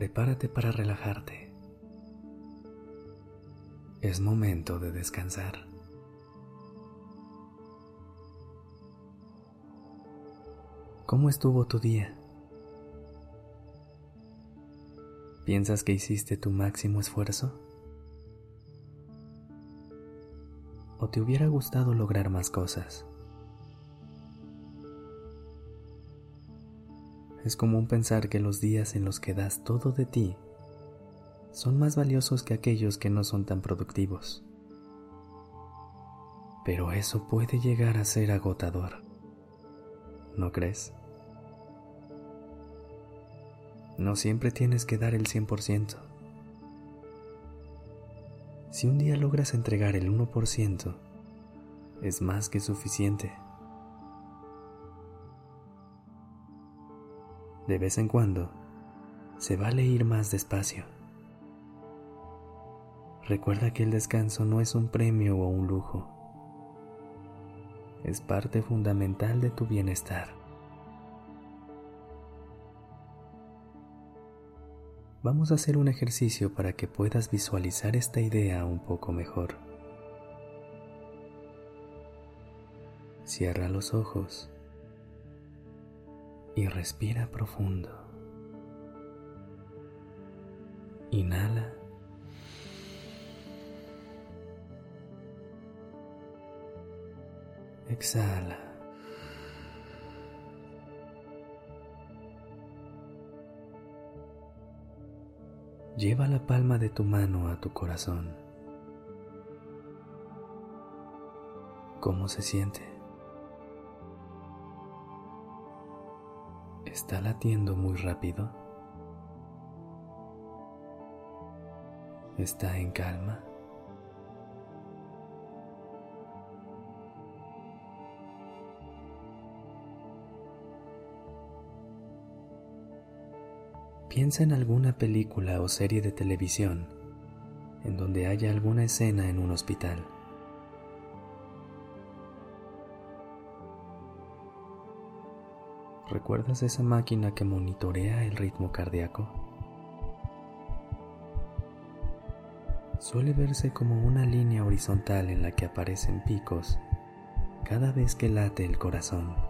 Prepárate para relajarte. Es momento de descansar. ¿Cómo estuvo tu día? ¿Piensas que hiciste tu máximo esfuerzo? ¿O te hubiera gustado lograr más cosas? Es común pensar que los días en los que das todo de ti son más valiosos que aquellos que no son tan productivos. Pero eso puede llegar a ser agotador. ¿No crees? No siempre tienes que dar el 100%. Si un día logras entregar el 1%, es más que suficiente. De vez en cuando, se vale ir más despacio. Recuerda que el descanso no es un premio o un lujo. Es parte fundamental de tu bienestar. Vamos a hacer un ejercicio para que puedas visualizar esta idea un poco mejor. Cierra los ojos y respira profundo. Inhala. Exhala. Lleva la palma de tu mano a tu corazón. ¿Cómo se siente? ¿Está latiendo muy rápido? ¿Está en calma? Piensa en alguna película o serie de televisión en donde haya alguna escena en un hospital. ¿Recuerdas esa máquina que monitorea el ritmo cardíaco? Suele verse como una línea horizontal en la que aparecen picos cada vez que late el corazón.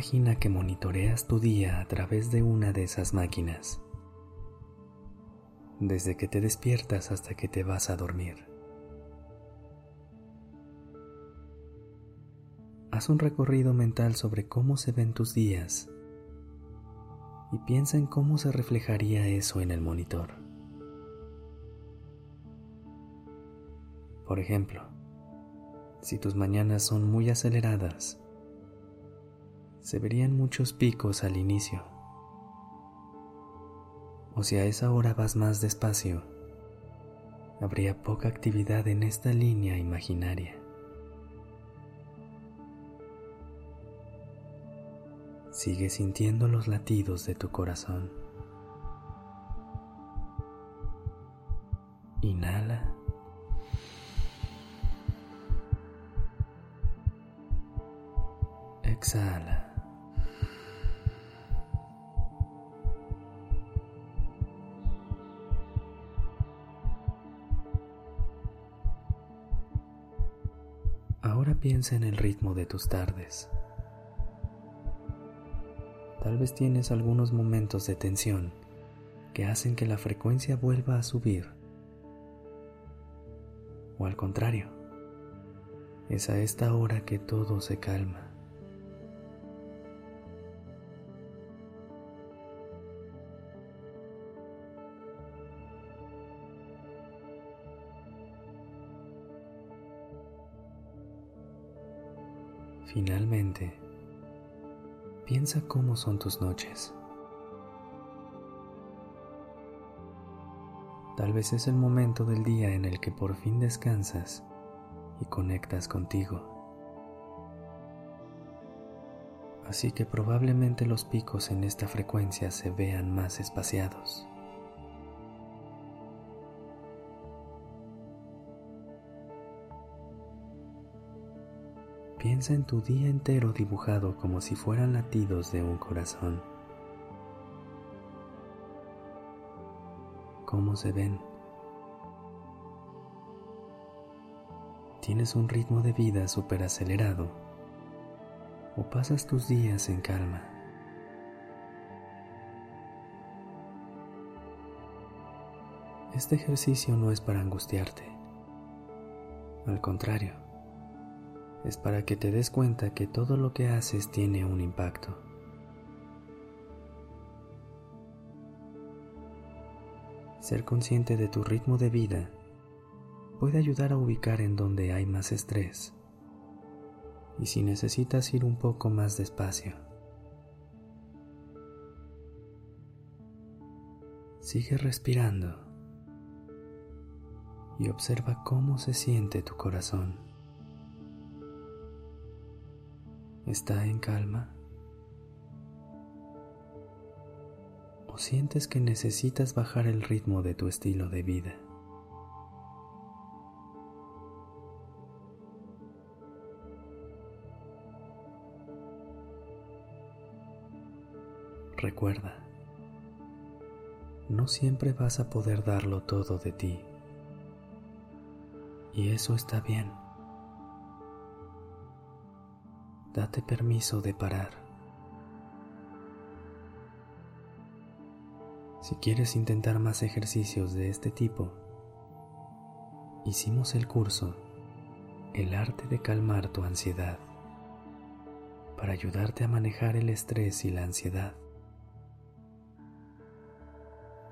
Imagina que monitoreas tu día a través de una de esas máquinas, desde que te despiertas hasta que te vas a dormir. Haz un recorrido mental sobre cómo se ven tus días y piensa en cómo se reflejaría eso en el monitor. Por ejemplo, si tus mañanas son muy aceleradas, se verían muchos picos al inicio. O si a esa hora vas más despacio, habría poca actividad en esta línea imaginaria. Sigue sintiendo los latidos de tu corazón. Inhala. Exhala. Piensa en el ritmo de tus tardes. Tal vez tienes algunos momentos de tensión que hacen que la frecuencia vuelva a subir. O al contrario, es a esta hora que todo se calma. Finalmente, piensa cómo son tus noches. Tal vez es el momento del día en el que por fin descansas y conectas contigo. Así que probablemente los picos en esta frecuencia se vean más espaciados. Piensa en tu día entero dibujado como si fueran latidos de un corazón. ¿Cómo se ven? ¿Tienes un ritmo de vida súper acelerado? ¿O pasas tus días en calma? Este ejercicio no es para angustiarte. Al contrario es para que te des cuenta que todo lo que haces tiene un impacto. Ser consciente de tu ritmo de vida puede ayudar a ubicar en donde hay más estrés y si necesitas ir un poco más despacio. Sigue respirando y observa cómo se siente tu corazón. ¿Está en calma? ¿O sientes que necesitas bajar el ritmo de tu estilo de vida? Recuerda, no siempre vas a poder darlo todo de ti. Y eso está bien. Date permiso de parar. Si quieres intentar más ejercicios de este tipo, hicimos el curso El arte de calmar tu ansiedad para ayudarte a manejar el estrés y la ansiedad.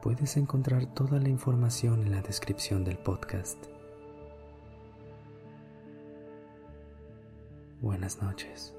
Puedes encontrar toda la información en la descripción del podcast. Buenas noches.